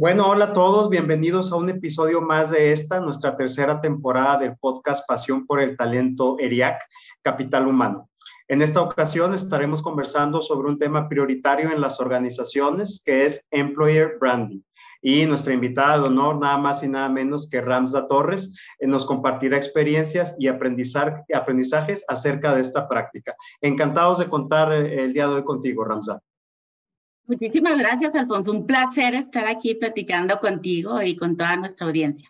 Bueno, hola a todos, bienvenidos a un episodio más de esta, nuestra tercera temporada del podcast Pasión por el Talento ERIAC, Capital Humano. En esta ocasión estaremos conversando sobre un tema prioritario en las organizaciones, que es Employer Branding. Y nuestra invitada de honor, nada más y nada menos que Ramsa Torres, eh, nos compartirá experiencias y aprendizajes acerca de esta práctica. Encantados de contar eh, el día de hoy contigo, Ramsa. Muchísimas gracias, Alfonso. Un placer estar aquí platicando contigo y con toda nuestra audiencia.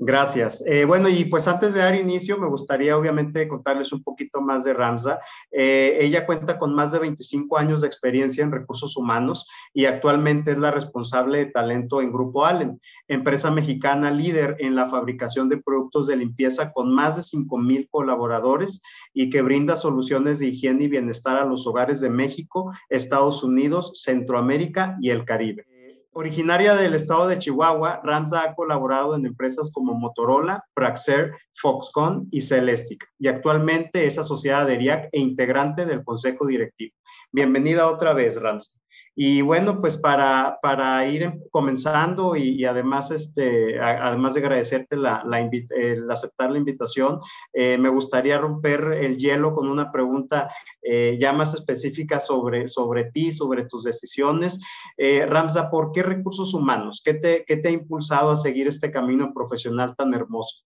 Gracias. Eh, bueno, y pues antes de dar inicio, me gustaría obviamente contarles un poquito más de Ramsa. Eh, ella cuenta con más de 25 años de experiencia en recursos humanos y actualmente es la responsable de talento en Grupo Allen, empresa mexicana líder en la fabricación de productos de limpieza con más de 5 mil colaboradores y que brinda soluciones de higiene y bienestar a los hogares de México, Estados Unidos, Centroamérica y el Caribe. Originaria del estado de Chihuahua, Ramsa ha colaborado en empresas como Motorola, Praxair, Foxconn y Celestic, y actualmente es asociada de ERIAC e integrante del consejo directivo. Bienvenida otra vez, Ramsa. Y bueno, pues para, para ir comenzando y, además, este, además de agradecerte la, la el aceptar la invitación, eh, me gustaría romper el hielo con una pregunta eh, ya más específica sobre, sobre ti, sobre tus decisiones. Eh, Ramsa, ¿por qué recursos humanos? ¿Qué te, ¿Qué te ha impulsado a seguir este camino profesional tan hermoso?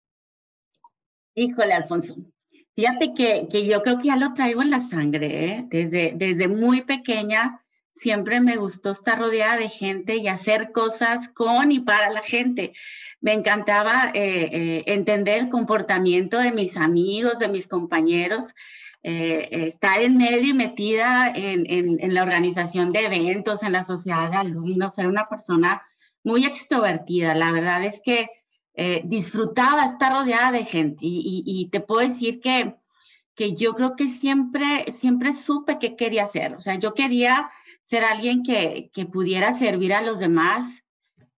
Híjole, Alfonso, Fíjate que, que, yo creo que ya lo traigo en la sangre, desde, desde muy pequeña siempre me gustó estar rodeada de gente y hacer cosas con y para la gente. Me encantaba eh, eh, entender el comportamiento de mis amigos, de mis compañeros, eh, estar en medio y metida en, la organización de eventos, en la sociedad de alumnos, ser una persona muy extrovertida. La verdad es que disfrutaba estar rodeada de gente y te puedo decir que, que yo creo que siempre, siempre supe qué quería hacer. O sea, yo quería ser alguien que, que pudiera servir a los demás,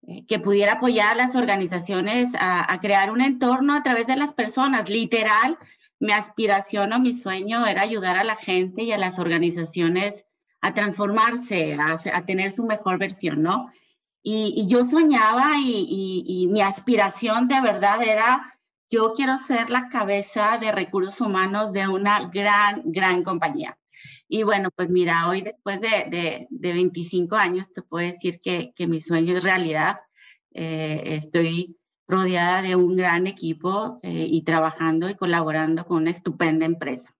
eh, que pudiera apoyar a las organizaciones a, crear un entorno a través de las personas. Literal, mi aspiración o mi sueño era ayudar a la gente y a las organizaciones a transformarse, a, tener su mejor versión, ¿no? Y, yo soñaba y, y, mi aspiración de verdad era, yo quiero ser la cabeza de recursos humanos de una gran, gran compañía. Y bueno, pues mira, hoy después de, de, 25 años te puedo decir que, que mi sueño es realidad. Eh, estoy rodeada de un gran equipo eh, y trabajando y colaborando con una estupenda empresa.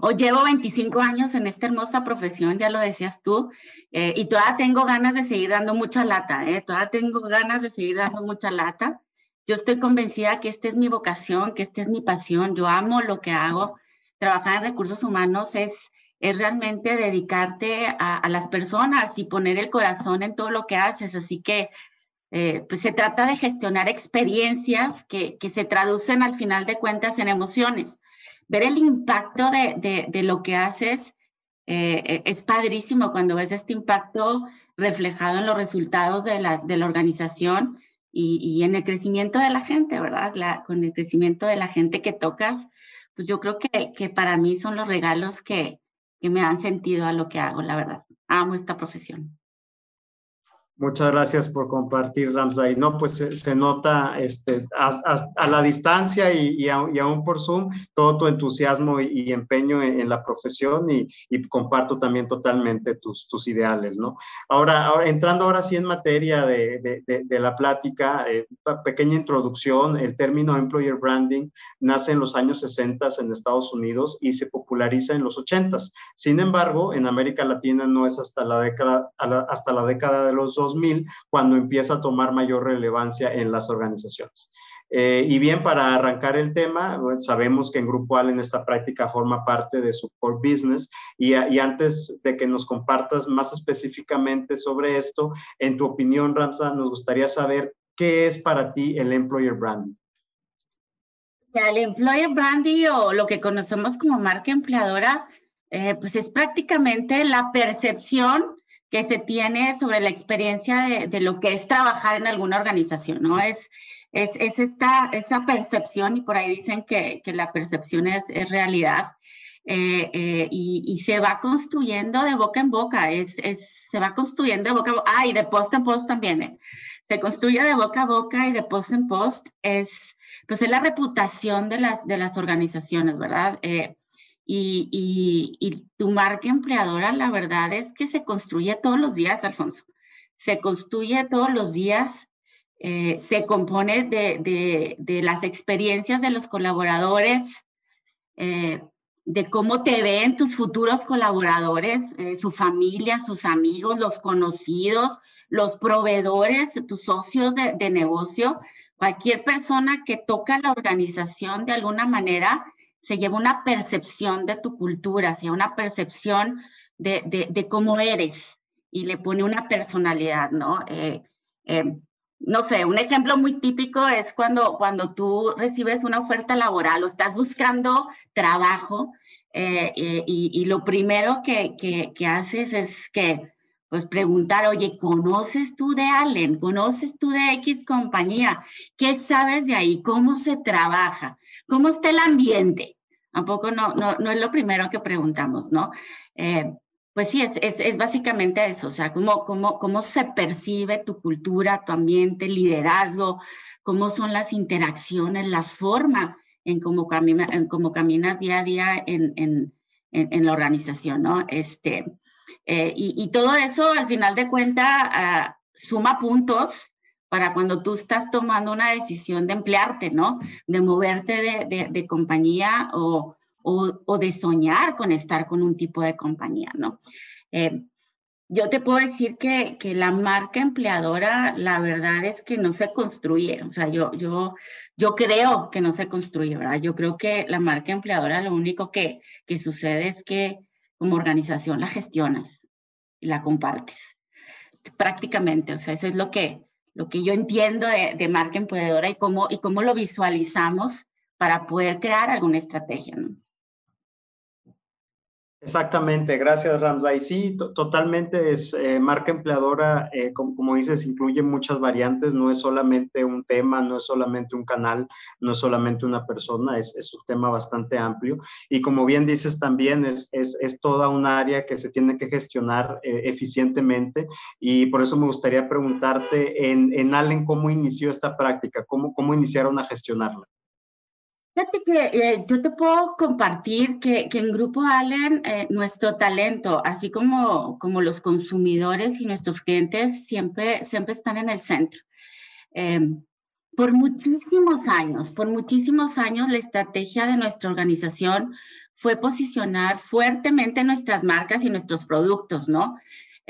Hoy llevo 25 años en esta hermosa profesión, ya lo decías tú, eh, y todavía tengo ganas de seguir dando mucha lata, ¿eh? todavía tengo ganas de seguir dando mucha lata. Yo estoy convencida que esta es mi vocación, que esta es mi pasión, yo amo lo que hago trabajar en recursos humanos es, es realmente dedicarte a, las personas y poner el corazón en todo lo que haces. Así que eh, pues se trata de gestionar experiencias que, que, se traducen al final de cuentas en emociones. Ver el impacto de, de, lo que haces eh, e, es padrísimo cuando ves este impacto reflejado en los resultados de la, de la organización y, y, en el crecimiento de la gente, ¿verdad? Con el crecimiento de la gente que tocas, pues yo creo que, que para mí son los regalos que, que me han sentido a lo que hago, la verdad. Amo esta profesión. Muchas gracias por compartir, Ramsay. No, pues se, nota este, a, la distancia y, y, aún por Zoom todo tu entusiasmo y, empeño en, la profesión y, comparto también totalmente tus, tus ideales, ¿no? Ahora, ahora, entrando ahora sí en materia de, de, la plática, eh, pequeña introducción, el término employer branding nace en los años 60 en Estados Unidos y se populariza en los 80. Sin embargo, en América Latina no es hasta la década, hasta la década de los 2000 cuando empieza a tomar mayor relevancia en las organizaciones. Eh, y bien, para arrancar el tema, sabemos que en Grupo Allen esta práctica forma parte de su core business y, y, antes de que nos compartas más específicamente sobre esto, en tu opinión, Ramsa, nos gustaría saber ¿qué es para ti el employer branding? El employer branding o lo que conocemos como marca empleadora, eh, pues es prácticamente la percepción que se tiene sobre la experiencia de, lo que es trabajar en alguna organización, ¿no? Es, es, esta, esa percepción, y por ahí dicen que, la percepción es, realidad, eh, eh, y, se va construyendo de boca en boca, es, se va construyendo de boca a boca, ah, y de post en post también, ¿eh? se construye de boca a boca y de post en post, es, pues es la reputación de las, de las organizaciones, ¿verdad? Y, tu marca empleadora, la verdad es que se construye todos los días, Alfonso. Se construye todos los días, eh, se compone de, de, las experiencias de los colaboradores, eh, de cómo te ven tus futuros colaboradores, eh, su familia, sus amigos, los conocidos, los proveedores, tus socios de, de negocio, cualquier persona que toca la organización de alguna manera se lleva una percepción de tu cultura, sea una percepción de, de, cómo eres y le pone una personalidad, ¿no? Eh, eh, no sé, un ejemplo muy típico es cuando, cuando tú recibes una oferta laboral o estás buscando trabajo eh, y, y, lo primero que, que, que, haces es que, pues preguntar, oye, ¿conoces tú de Allen? ¿Conoces tú de X compañía? ¿Qué sabes de ahí? ¿Cómo se trabaja? ¿Cómo está el ambiente? Tampoco no, no, no es lo primero que preguntamos, ¿no? Eh, pues sí, es, es, básicamente eso, o sea, cómo, cómo, cómo se percibe tu cultura, tu ambiente, liderazgo, cómo son las interacciones, la forma en cómo, camina, en cómo caminas día a día en, en, en, la organización, ¿no? Este, eh, y, y, todo eso, al final de cuentas, ah, suma puntos para cuando tú estás tomando una decisión de emplearte, ¿no? De moverte de, compañía o, o, de soñar con estar con un tipo de compañía, ¿no? Eh, yo te puedo decir que, que, la marca empleadora, la verdad es que no se construye. O sea, yo, yo, yo creo que no se construye, ¿verdad? Yo creo que la marca empleadora lo único que, que sucede es que como organización la gestionas y la compartes. Prácticamente, o sea, eso es lo que, lo que yo entiendo de, marca emprendedora y cómo, y cómo lo visualizamos para poder crear alguna estrategia. Exactamente, gracias Ramsa. Y sí, totalmente es eh, marca empleadora, eh, como, dices, incluye muchas variantes, no es solamente un tema, no es solamente un canal, no es solamente una persona, es, es un tema bastante amplio. Y como bien dices también, es, es, es toda un área que se tiene que gestionar eh, eficientemente y por eso me gustaría preguntarte en, en Allen cómo inició esta práctica, cómo, cómo iniciaron a gestionarla. Fíjate que eh, yo te puedo compartir que, que en Grupo Allen eh, nuestro talento, así como, como los consumidores y nuestros clientes, siempre, siempre están en el centro. Em, por muchísimos años, por muchísimos años, la estrategia de nuestra organización fue posicionar fuertemente nuestras marcas y nuestros productos, ¿no?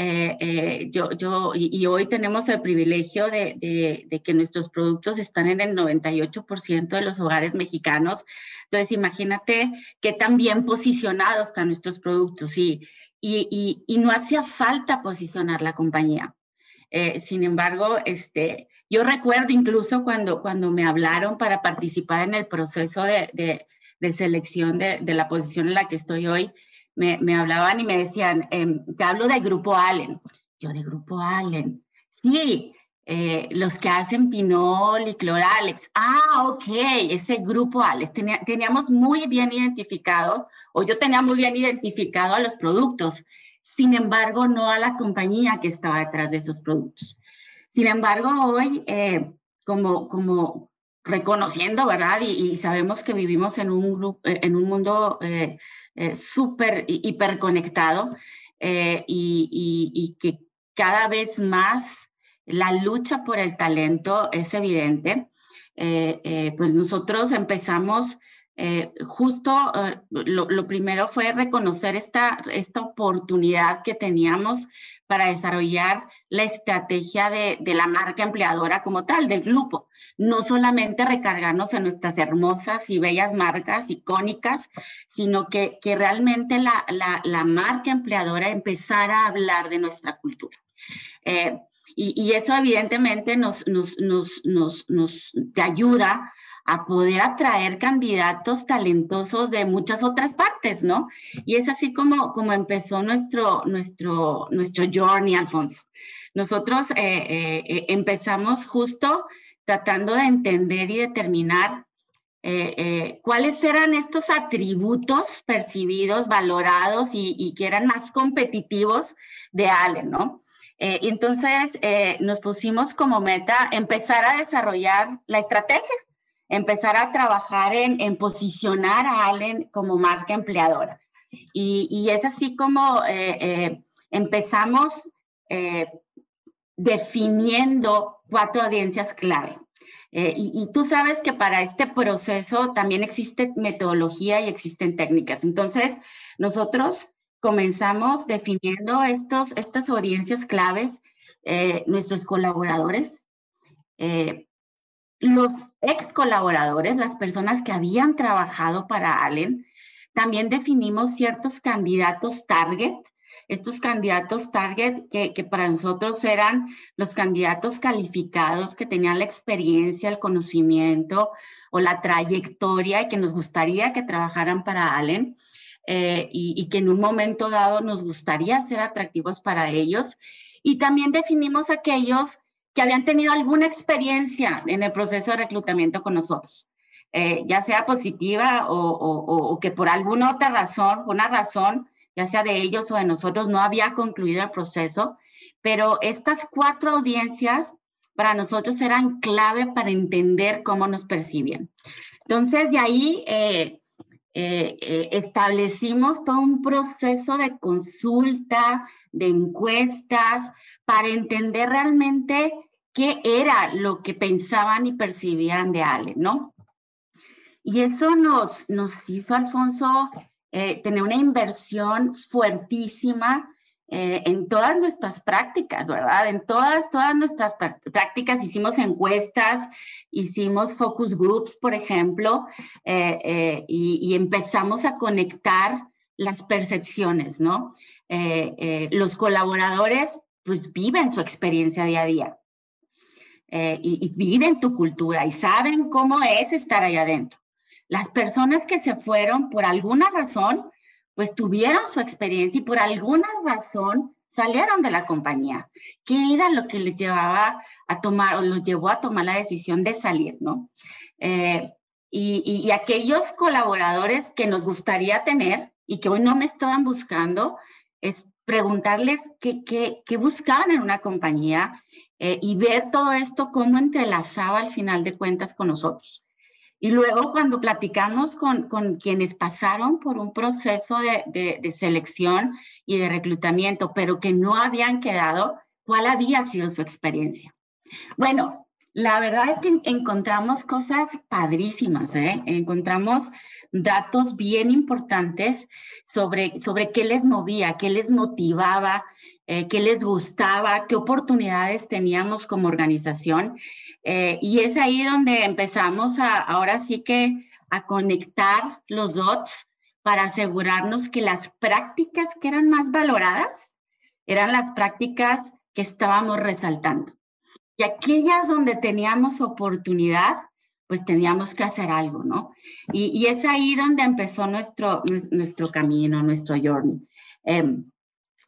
Eh, eh, yo, yo, y, hoy tenemos el privilegio de, de, que nuestros productos están en el 98% de los hogares mexicanos. Entonces, imagínate qué tan bien posicionados están nuestros productos y, y, y no hacía falta posicionar la compañía. Eh, sin embargo, este, yo recuerdo incluso cuando, cuando me hablaron para participar en el proceso de, de, de selección de, de, la posición en la que estoy hoy, me, hablaban y me decían, eh, te hablo de Grupo Allen. Yo de Grupo Allen. Sí, eh, los que hacen Pinol y Cloralex. Ah, ok, ese Grupo Allen. teníamos muy bien identificado, o yo tenía muy bien identificado a los productos. Sin embargo, no a la compañía que estaba detrás de esos productos. Sin embargo, hoy, eh, como, como reconociendo, ¿verdad? Y, sabemos que vivimos en un, en un mundo eh, eh, súper hiperconectado eh, y, y, que cada vez más la lucha por el talento es evidente. Eh, pues nosotros empezamos eh, justo eh, lo, primero fue reconocer esta, esta oportunidad que teníamos para desarrollar la estrategia de, de, la marca empleadora como tal, del grupo. No solamente recargarnos en nuestras hermosas y bellas marcas icónicas, sino que, que realmente la, la, la marca empleadora empezara a hablar de nuestra cultura. Eh, Y, eso evidentemente nos, nos, nos, nos, te ayuda a poder atraer candidatos talentosos de muchas otras partes, ¿no? Y es así como, como empezó nuestro, nuestro, nuestro journey, Alfonso. Nosotros eh, eh, eh, empezamos justo tratando de entender y determinar cuáles eran estos atributos percibidos, valorados y, y, que eran más competitivos de Allen, ¿no? y entonces nos pusimos como meta empezar a desarrollar la estrategia empezar a trabajar en, posicionar a Allen como marca empleadora. Y, es así como eh, eh, empezamos eh, definiendo cuatro audiencias clave. Y, y, tú sabes que para este proceso también existe metodología y existen técnicas. Entonces, nosotros comenzamos definiendo estos, estas audiencias claves, nuestros colaboradores, los ex colaboradores, las personas que habían trabajado para Allen, también definimos ciertos candidatos target, estos candidatos target que, para nosotros eran los candidatos calificados que tenían la experiencia, el conocimiento o la trayectoria y que nos gustaría que trabajaran para Allen eh, y, y que en un momento dado nos gustaría ser atractivos para ellos. Y también definimos aquellos que habían tenido alguna experiencia en el proceso de reclutamiento con nosotros, eh, ya sea positiva o, que por alguna otra razón, una razón, ya sea de ellos o de nosotros, no había concluido el proceso. Pero estas cuatro audiencias para nosotros eran clave para entender cómo nos percibían. Entonces, de ahí eh, eh, establecimos todo un proceso de consulta, de encuestas, para entender realmente qué era lo que pensaban y percibían de Ale, ¿no? Y eso nos, nos hizo, Alfonso, eh, tener una inversión fuertísima eh, en todas nuestras prácticas, ¿verdad? En todas, todas nuestras prácticas hicimos encuestas, hicimos focus groups, por ejemplo, eh, y, y, empezamos a conectar las percepciones, ¿no? los colaboradores pues viven su experiencia día a día. Eh, y, viven tu cultura y saben cómo es estar ahí adentro. Las personas que se fueron por alguna razón, pues tuvieron su experiencia y por alguna razón salieron de la compañía. ¿Qué era lo que les llevaba a tomar o los llevó a tomar la decisión de salir, no? Eh, y, y, aquellos colaboradores que nos gustaría tener y que hoy no me estaban buscando, es preguntarles qué, qué, qué buscaban en una compañía eh, y ver todo esto cómo entrelazaba al final de cuentas con nosotros. Y luego cuando platicamos con, con quienes pasaron por un proceso de, de, selección y de reclutamiento, pero que no habían quedado, ¿cuál había sido su experiencia? Bueno, la verdad es que encontramos cosas padrísimas, ¿eh? encontramos datos bien importantes sobre, sobre qué les movía, qué les motivaba, eh, qué les gustaba, qué oportunidades teníamos como organización. Eh, y es ahí donde empezamos a, ahora sí que a conectar los dots para asegurarnos que las prácticas que eran más valoradas eran las prácticas que estábamos resaltando. Y aquellas donde teníamos oportunidad, pues teníamos que hacer algo, ¿no? Y, es ahí donde empezó nuestro, nuestro camino, nuestro journey. Em,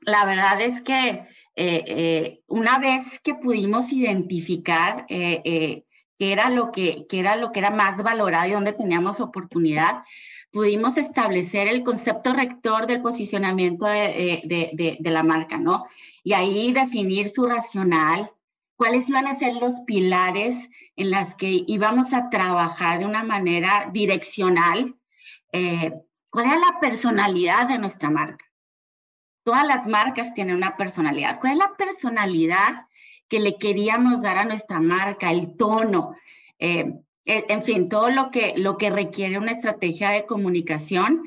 la verdad es que eh, eh, una vez que pudimos identificar eh, qué era lo que, era lo que era más valorado y donde teníamos oportunidad, pudimos establecer el concepto rector del posicionamiento de, de la marca, ¿no? Y ahí definir su racional, cuáles iban a ser los pilares en las que íbamos a trabajar de una manera direccional, eh, cuál era la personalidad de nuestra marca. Todas las marcas tienen una personalidad. ¿Cuál es la personalidad que le queríamos dar a nuestra marca, el tono? Eh, en fin, todo lo que, lo que requiere una estrategia de comunicación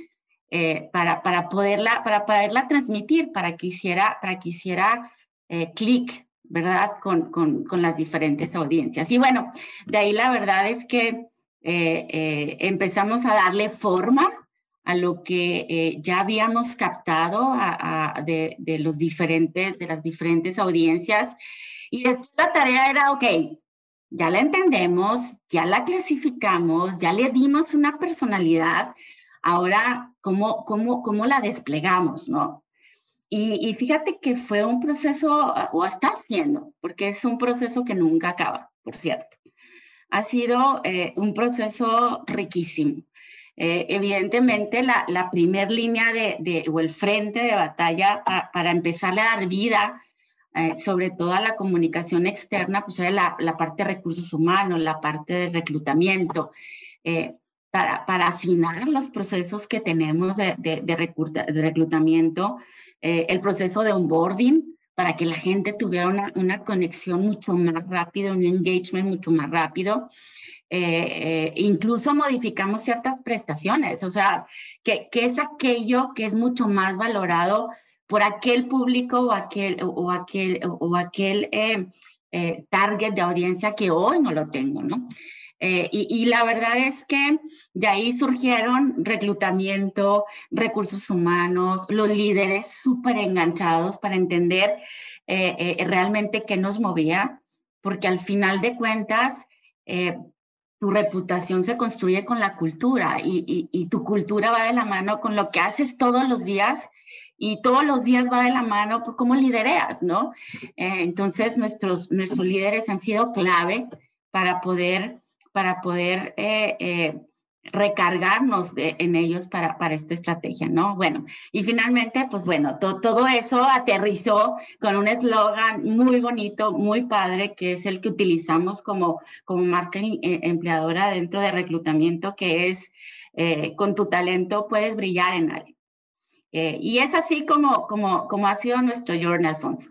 eh, para, para, poderla, para poderla transmitir, para que hiciera, para hiciera clic ¿verdad? Con, con, con, las diferentes audiencias. Y bueno, de ahí la verdad es que eh, eh, empezamos a darle forma a lo que eh, ya habíamos captado a, de, de, los diferentes, de las diferentes audiencias Y esta tarea era, ok, ya la entendemos, ya la clasificamos, ya le dimos una personalidad, ahora, ¿cómo, cómo, cómo la desplegamos, no? Y, y, fíjate que fue un proceso, o está haciendo, porque es un proceso que nunca acaba, por cierto. Ha sido eh, un proceso riquísimo. Eh, evidentemente, la, la primer línea de, de, o el frente de batalla para empezar a dar vida eh, sobre toda la comunicación externa, pues era la, la, parte de recursos humanos, la parte de reclutamiento, eh, para, para, afinar los procesos que tenemos de, de, de, reclutamiento, eh, el proceso de onboarding, para que la gente tuviera una, una conexión mucho más rápido, un engagement mucho más rápido. Eh, eh, incluso modificamos ciertas prestaciones, o sea, que, que, es aquello que es mucho más valorado por aquel público o aquel, o aquel, o aquel target de audiencia que hoy no lo tengo, ¿no? Eh, y, y, la verdad es que de ahí surgieron reclutamiento, recursos humanos, los líderes súper enganchados para entender eh, eh, realmente qué nos movía, porque al final de cuentas, tu reputación se construye con la cultura y, y, y, tu cultura va de la mano con lo que haces todos los días y todos los días va de la mano por cómo lidereas, ¿no? Eh, entonces, nuestros, nuestros líderes han sido clave para poder, para poder eh, eh, recargarnos de, en ellos para, para esta estrategia, ¿no? Bueno, y finalmente, pues bueno, to, todo eso aterrizó con un eslogan muy bonito, muy padre, que es el que utilizamos como, como marca empleadora dentro de reclutamiento, que es, con tu talento puedes brillar en. Eh, y es así como, como, como ha sido nuestro journal, Alfonso.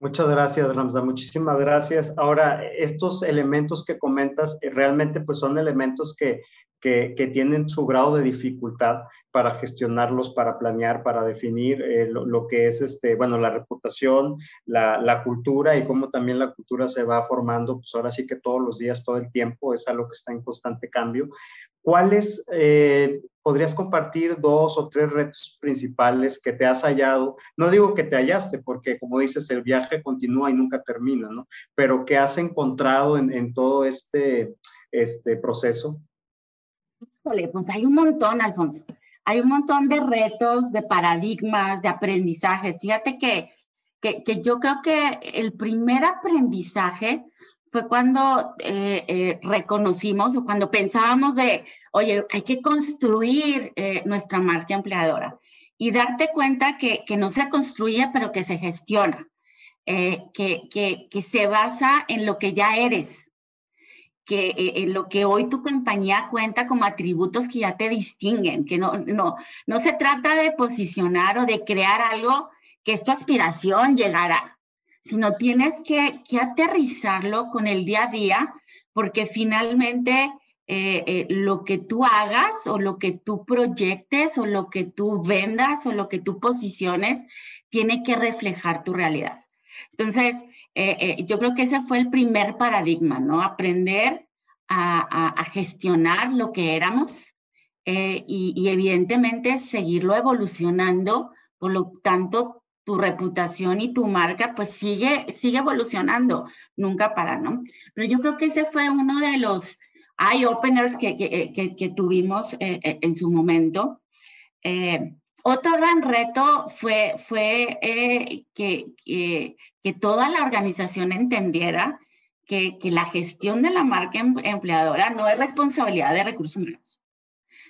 Muchas gracias, Ramsa. Muchísimas gracias. Ahora, estos elementos que comentas eh, realmente pues son elementos que, que, que, tienen su grado de dificultad para gestionarlos, para planear, para definir eh, lo, lo, que es este, bueno, la reputación, la, la, cultura y cómo también la cultura se va formando, pues ahora sí que todos los días, todo el tiempo, es algo que está en constante cambio. ¿Cuáles eh, podrías compartir dos o tres retos principales que te has hallado? No digo que te hallaste, porque como dices, el viaje continúa y nunca termina, ¿no? Pero que has encontrado en, todo este, este proceso. Híjole, pues hay un montón, Alfonso. Hay un montón de retos, de paradigmas, de aprendizajes. Fíjate que, que yo creo que el primer aprendizaje fue cuando eh, eh, reconocimos o cuando pensábamos de, oye, hay que construir eh, nuestra marca empleadora y darte cuenta que, que, no se construye, pero que se gestiona, eh, que, que, que, se basa en lo que ya eres, que en lo que hoy tu compañía cuenta como atributos que ya te distinguen, que no, no, no se trata de posicionar o de crear algo que es tu aspiración llegar a sino tienes que, que aterrizarlo con el día a día, porque finalmente eh, eh, lo que tú hagas o lo que tú proyectes o lo que tú vendas o lo que tú posiciones tiene que reflejar tu realidad. Entonces, eh, yo creo que ese fue el primer paradigma, ¿no? Aprender a, gestionar lo que éramos y evidentemente seguirlo evolucionando. Por lo tanto, tu reputación y tu marca pues sigue, sigue evolucionando, nunca para, ¿no? Pero yo creo que ese fue uno de los eye-openers que, eh, que, que, tuvimos eh, eh, en su momento. Otro gran reto fue, fue eh, que, toda la organización entendiera que, que la gestión de la marca em, empleadora no es responsabilidad de recursos humanos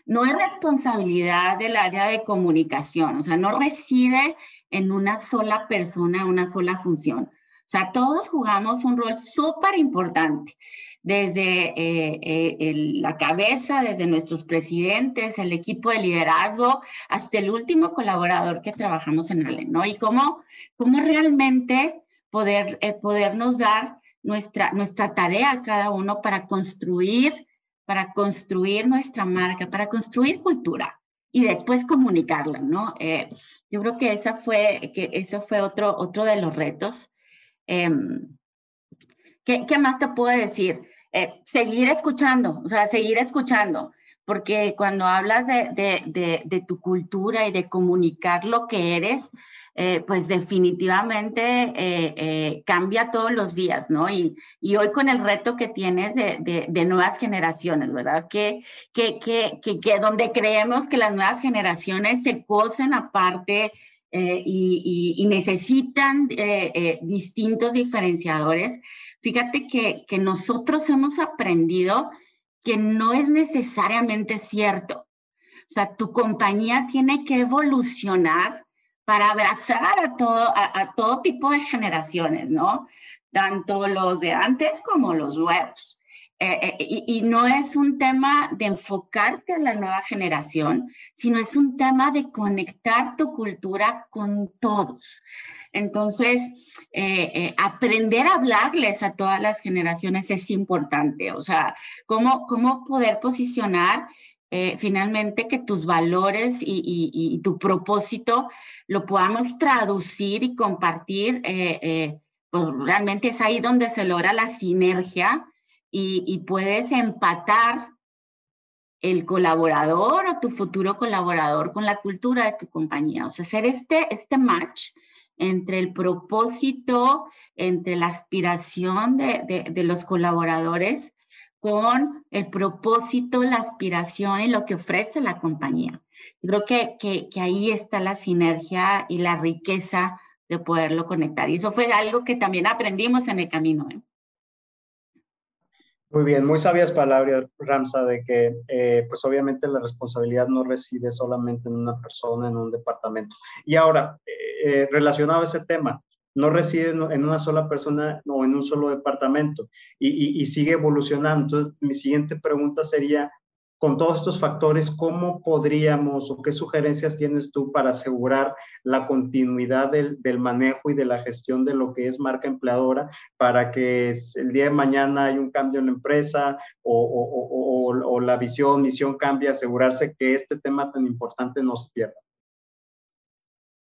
no es responsabilidad del área de comunicación, o sea, no reside en una sola persona, una sola función. O sea, todos jugamos un rol súper importante, desde eh, eh, la cabeza, desde nuestros presidentes, el equipo de liderazgo, hasta el último colaborador que trabajamos en ALE, ¿no? Y cómo, cómo realmente poder, eh, podernos dar nuestra, nuestra tarea cada uno para construir, para construir nuestra marca, para construir cultura y después comunicarla, ¿no? Eh, yo creo que esa fue, que eso fue otro, otro de los retos. ¿qué, ¿qué, más te puedo decir? Eh, seguir escuchando, o sea, seguir escuchando, porque cuando hablas de, tu cultura y de comunicar lo que eres, eh, pues definitivamente eh, eh, cambia todos los días, ¿no? Y, hoy con el reto que tienes de, nuevas generaciones, ¿verdad? Que, que, que, que, donde creemos que las nuevas generaciones se cosen aparte y, necesitan distintos diferenciadores. Fíjate que nosotros hemos aprendido que no es necesariamente cierto. O sea, tu compañía tiene que evolucionar para abrazar a todo, a, todo tipo de generaciones, ¿no? Tanto los de antes como los nuevos. Eh, eh, y, no es un tema de enfocarte a la nueva generación, sino es un tema de conectar tu cultura con todos. Entonces, eh, aprender a hablarles a todas las generaciones es importante. O sea, cómo, cómo poder posicionar eh, finalmente que tus valores y, tu propósito lo podamos traducir y compartir, eh, eh, pues realmente es ahí donde se logra la sinergia y, puedes empatar el colaborador o tu futuro colaborador con la cultura de tu compañía. O sea, hacer este, este match entre el propósito, entre la aspiración de, de los colaboradores con el propósito, la aspiración y lo que ofrece la compañía. creo que, que, ahí está la sinergia y la riqueza de poderlo conectar. Y eso fue algo que también aprendimos en el camino. ¿eh? Muy bien, muy sabias palabras, Ramsa, de que eh, pues obviamente la responsabilidad no reside solamente en una persona, en un departamento. Y ahora, eh, relacionado a ese tema, no reside en una sola persona o en un solo departamento y, sigue evolucionando. Entonces, mi siguiente pregunta sería, con todos estos factores, ¿cómo podríamos o qué sugerencias tienes tú para asegurar la continuidad del, manejo y de la gestión de lo que es marca empleadora para que el día de mañana hay un cambio en la empresa o, la visión, misión cambie, asegurarse que este tema tan importante no se pierda?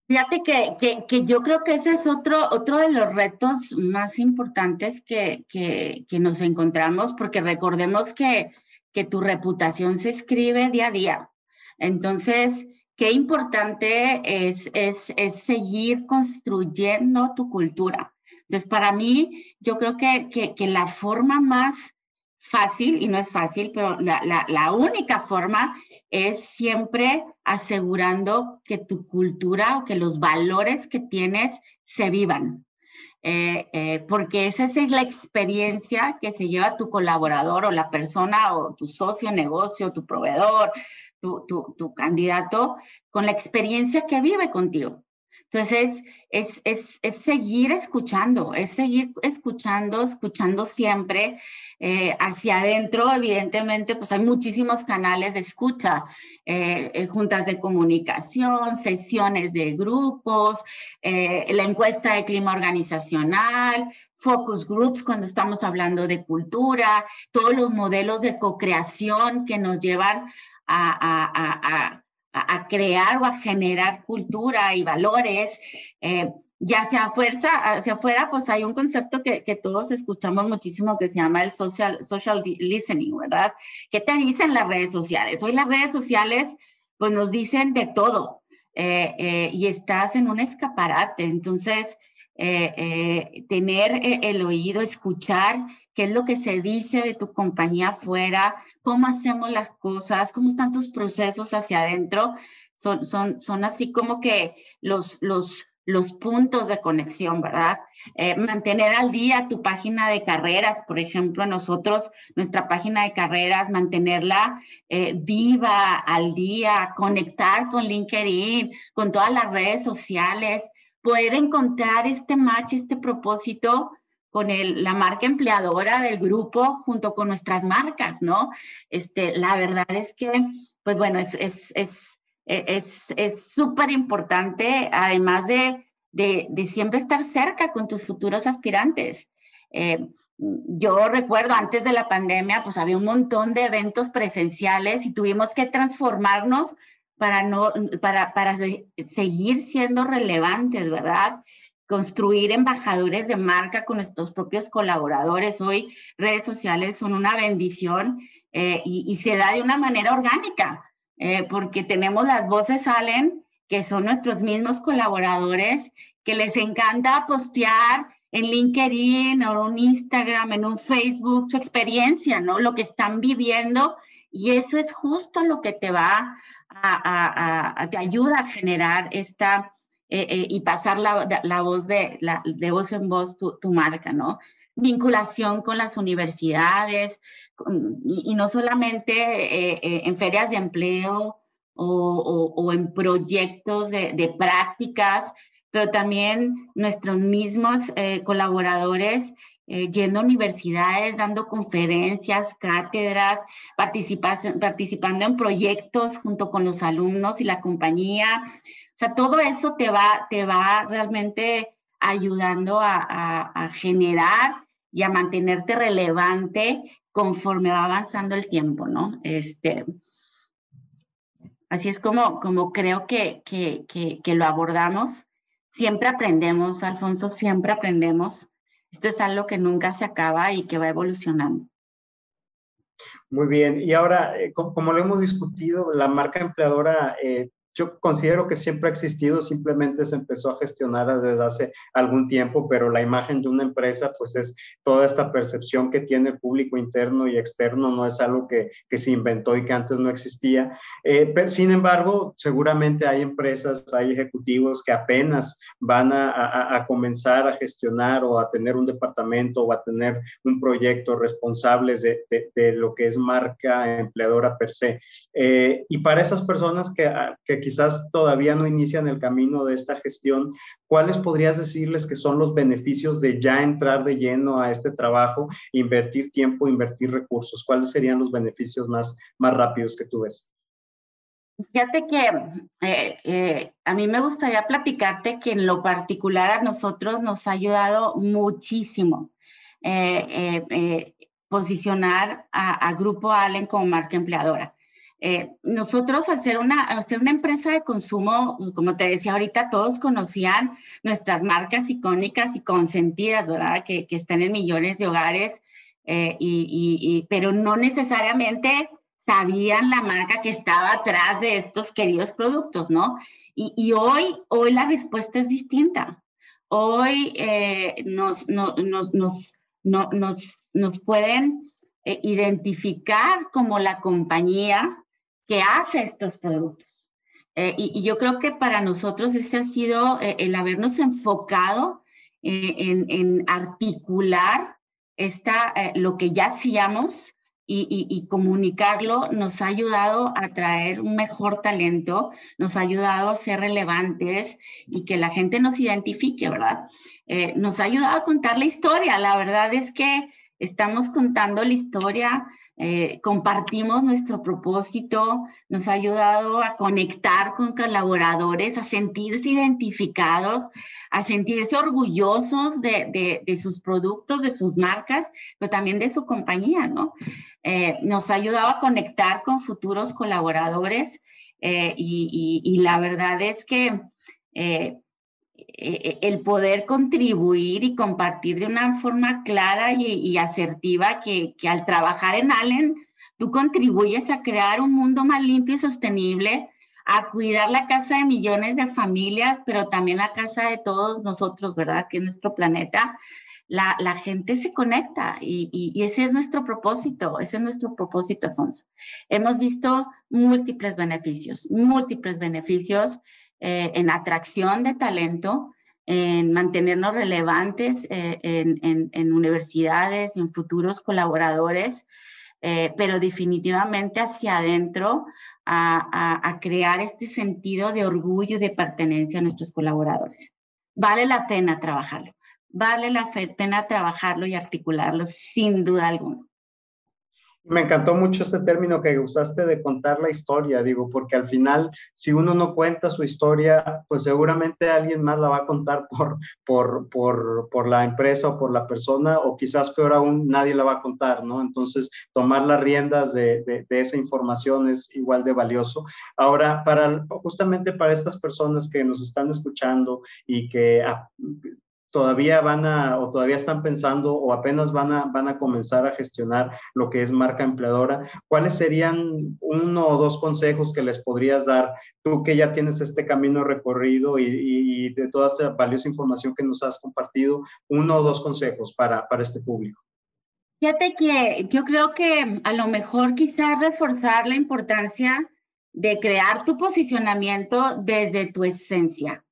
Fíjate que, que, que, yo creo que ese es otro, otro de los retos más importantes que, que nos encontramos, porque recordemos que, que tu reputación se escribe día a día. Entonces, qué importante es, es, es seguir construyendo tu cultura. Entonces, para mí, yo creo que, que, la forma más fácil, y no es fácil, pero la, la, la, única forma es siempre asegurando que tu cultura o que los valores que tienes se vivan. Eh, eh, porque esa es la experiencia que se lleva tu colaborador o la persona o tu socio, negocio, tu proveedor, tu, candidato, con la experiencia que vive contigo. Entonces, es, es, es, seguir escuchando, es seguir escuchando, escuchando siempre eh, hacia adentro. Evidentemente, pues hay muchísimos canales de escucha, eh, eh, juntas de comunicación, sesiones de grupos, la encuesta de clima organizacional, focus groups cuando estamos hablando de cultura, todos los modelos de co-creación que nos llevan a, crear o a generar cultura y valores. Eh, ya hacia, fuerza, hacia afuera, pues hay un concepto que, que, todos escuchamos muchísimo que se llama el social, social listening, ¿verdad? ¿Qué te dicen las redes sociales? Hoy las redes sociales, pues nos dicen de todo eh, eh, y estás en un escaparate. Entonces, tener el oído, escuchar qué es lo que se dice de tu compañía afuera, cómo hacemos las cosas, cómo están tus procesos hacia adentro. Son, son, son así como que los, los, los puntos de conexión, ¿verdad? Eh, mantener al día tu página de carreras, por ejemplo, nosotros, nuestra página de carreras, mantenerla eh, viva al día, conectar con LinkedIn, con todas las redes sociales, poder encontrar este match, este propósito con el, la marca empleadora del grupo junto con nuestras marcas, ¿no? Este, la verdad es que, pues bueno, es es es es súper importante, además de, de, de, siempre estar cerca con tus futuros aspirantes. Eh, yo recuerdo antes de la pandemia, pues había un montón de eventos presenciales y tuvimos que transformarnos para, no, para, para seguir siendo relevantes, ¿verdad? Construir embajadores de marca con nuestros propios colaboradores. Hoy redes sociales son una bendición eh, y, se da de una manera orgánica, eh, porque tenemos las voces salen, que son nuestros mismos colaboradores, que les encanta postear en LinkedIn o en Instagram, en un Facebook, su experiencia, ¿no? Lo que están viviendo y eso es justo lo que te va a, te ayuda a generar esta eh, y pasar la, voz de, la, de voz en voz tu, tu marca, ¿no? vinculación con las universidades y, no solamente eh, eh, en ferias de empleo o, en proyectos de, prácticas, pero también nuestros mismos eh, colaboradores yendo a universidades, dando conferencias, cátedras, participando en proyectos junto con los alumnos y la compañía. Sea, todo eso te va, te va realmente ayudando a generar y a mantenerte relevante conforme va avanzando el tiempo, ¿no? Este, así es como, como creo que, que, que, lo abordamos. Siempre aprendemos, Alfonso, siempre aprendemos. Esto es algo que nunca se acaba y que va evolucionando. Muy bien, y ahora, eh, como, lo hemos discutido, la marca empleadora eh, yo considero que siempre ha existido, simplemente se empezó a gestionar desde hace algún tiempo, pero la imagen de una empresa, pues es toda esta percepción que tiene el público interno y externo, no es algo que, que se inventó y que antes no existía. Eh, pero, sin embargo, seguramente hay empresas, hay ejecutivos que apenas van a, a, comenzar a gestionar o a tener un departamento o a tener un proyecto responsables de, de, lo que es marca empleadora per se. Eh, y para esas personas que, que quizás todavía no inician el camino de esta gestión, ¿cuáles podrías decirles que son los beneficios de ya entrar de lleno a este trabajo, invertir tiempo, invertir recursos? ¿Cuáles serían los beneficios más, más rápidos que tú ves? Fíjate que eh, eh, a mí me gustaría platicarte que en lo particular a nosotros nos ha ayudado muchísimo eh, posicionar a, a, Grupo Allen como marca empleadora. Eh, nosotros, al ser, una, una empresa de consumo, como te decía ahorita, todos conocían nuestras marcas icónicas y consentidas, ¿verdad? Que, que están en millones de hogares, eh, y, pero no necesariamente sabían la marca que estaba atrás de estos queridos productos, ¿no? Y, hoy, hoy la respuesta es distinta. Hoy eh, nos, nos, nos, nos, nos, pueden identificar como la compañía que hace estos productos. Eh, y, yo creo que para nosotros ese ha sido eh, el habernos enfocado eh, en, articular esta, lo que ya hacíamos y, y, comunicarlo nos ha ayudado a traer un mejor talento, nos ha ayudado a ser relevantes y que la gente nos identifique, ¿verdad? nos ha ayudado a contar la historia. La verdad es que estamos contando la historia, eh, compartimos nuestro propósito, nos ha ayudado a conectar con colaboradores, a sentirse identificados, a sentirse orgullosos de, sus productos, de sus marcas, pero también de su compañía, ¿no? Eh, nos ha ayudado a conectar con futuros colaboradores eh, y, la verdad es que el poder contribuir y compartir de una forma clara y, asertiva que, al trabajar en Allen, tú contribuyes a crear un mundo más limpio y sostenible, a cuidar la casa de millones de familias, pero también la casa de todos nosotros, ¿verdad? Que es nuestro planeta. La, la gente se conecta y, y, ese es nuestro propósito, ese es nuestro propósito, Alfonso. Hemos visto múltiples beneficios, múltiples beneficios eh, en atracción de talento, en mantenernos relevantes eh, en, universidades, en futuros colaboradores, eh, pero definitivamente hacia adentro a, a, crear este sentido de orgullo y de pertenencia a nuestros colaboradores. Vale la pena trabajarlo, vale la pena trabajarlo y articularlo sin duda alguna. Me encantó mucho este término que usaste de contar la historia, digo, porque al final, si uno no cuenta su historia, pues seguramente alguien más la va a contar por, por, por, por la empresa o por la persona, o quizás peor aún, nadie la va a contar, ¿no? Entonces, tomar las riendas de, de, esa información es igual de valioso. Ahora, para, justamente para estas personas que nos están escuchando y que todavía van a o todavía están pensando o apenas van a, van a comenzar a gestionar lo que es marca empleadora, ¿cuáles serían uno o dos consejos que les podrías dar tú que ya tienes este camino recorrido y, de toda esta valiosa información que nos has compartido, uno o dos consejos para, para este público? Fíjate que yo creo que a lo mejor quizás reforzar la importancia de crear tu posicionamiento desde tu esencia.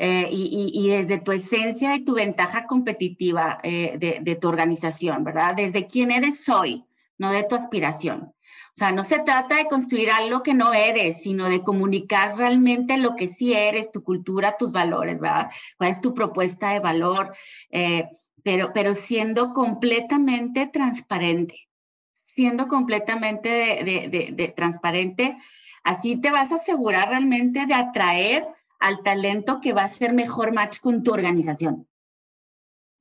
Eh, y, desde tu esencia y tu ventaja competitiva eh, de, tu organización, ¿verdad? Desde quién eres hoy, no de tu aspiración. O sea, no se trata de construir algo que no eres, sino de comunicar realmente lo que sí eres, tu cultura, tus valores, ¿verdad? ¿Cuál es tu propuesta de valor? Eh, pero, pero siendo completamente transparente, siendo completamente de transparente, así te vas a asegurar realmente de atraer al talento que va a ser mejor match con tu organización.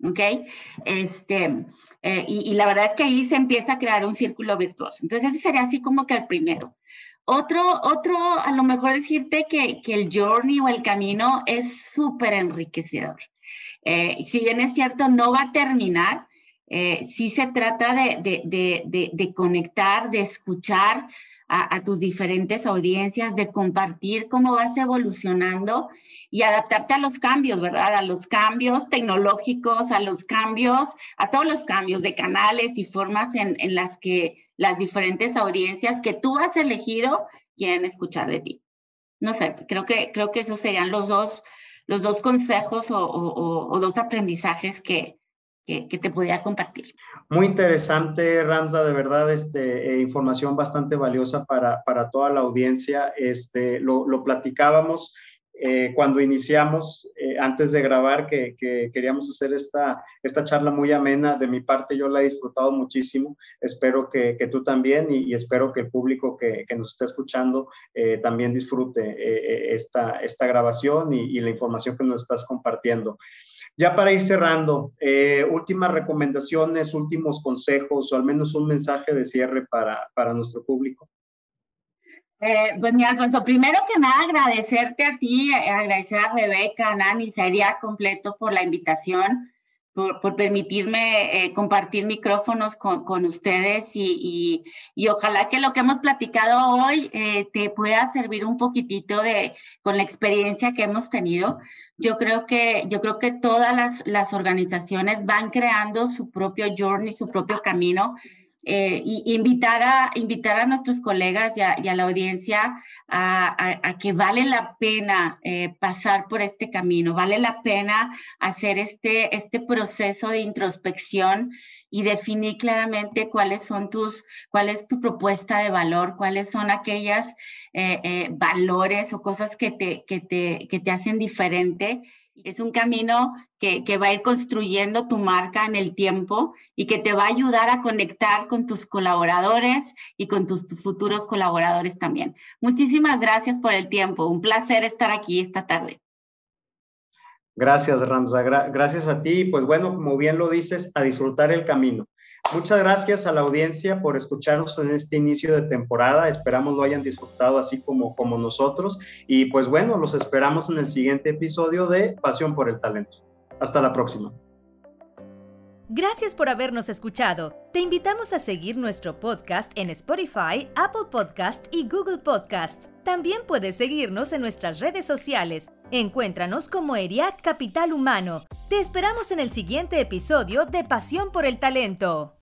¿Ok? Este, eh, y, la verdad es que ahí se empieza a crear un círculo virtuoso. Entonces, ese sería así como que el primero. Otro, otro, a lo mejor decirte que, que el journey o el camino es súper enriquecedor. Eh, si bien es cierto, no va a terminar, eh, sí se trata de, de, de, de conectar, de escuchar, a, tus diferentes audiencias, de compartir cómo vas evolucionando y adaptarte a los cambios, ¿verdad? A los cambios tecnológicos, a los cambios, a todos los cambios de canales y formas en, las que las diferentes audiencias que tú has elegido quieren escuchar de ti. No sé, creo que, creo que esos serían los dos, los dos consejos o, o dos aprendizajes que, que, te podía compartir. Muy interesante, Ramsa, de verdad, este, eh, información bastante valiosa para, para, toda la audiencia. Este, lo, lo platicábamos eh, cuando iniciamos, eh, antes de grabar, que, que, queríamos hacer esta, esta charla muy amena. De mi parte, yo la he disfrutado muchísimo. Espero que, que tú también y, espero que el público que, nos está escuchando también disfrute esta, esta grabación y, y la información que nos estás compartiendo. Ya para ir cerrando, eh, últimas recomendaciones, últimos consejos o al menos un mensaje de cierre para, para nuestro público. Eh, pues mi Alfonso, primero que nada agradecerte a ti, eh, agradecer a Rebeca, a Nani, sería completo por la invitación por, permitirme eh, compartir micrófonos con, con ustedes y, y, ojalá que lo que hemos platicado hoy eh, te pueda servir un poquitito de, con la experiencia que hemos tenido. Yo creo que, yo creo que todas las, las organizaciones van creando su propio journey, su propio camino eh, invitar, a, invitar a nuestros colegas y a, la audiencia a, que vale la pena eh, pasar por este camino, vale la pena hacer este, este proceso de introspección y definir claramente cuáles son tus, cuál es tu propuesta de valor, cuáles son aquellas eh, valores o cosas que te, que te, que te hacen diferente es un camino que, va a ir construyendo tu marca en el tiempo y que te va a ayudar a conectar con tus colaboradores y con tus, futuros colaboradores también. Muchísimas gracias por el tiempo. Un placer estar aquí esta tarde. Gracias, Ramsa. gracias a ti. Pues bueno, como bien lo dices, a disfrutar el camino. Muchas gracias a la audiencia por escucharnos en este inicio de temporada. Esperamos lo hayan disfrutado así como, como nosotros. Y pues bueno, los esperamos en el siguiente episodio de Pasión por el Talento. Hasta la próxima. Gracias por habernos escuchado. Te invitamos a seguir nuestro podcast en Spotify, Apple Podcast y Google Podcast. También puedes seguirnos en nuestras redes sociales. Encuéntranos como ERIAC Capital Humano. Te esperamos en el siguiente episodio de Pasión por el Talento.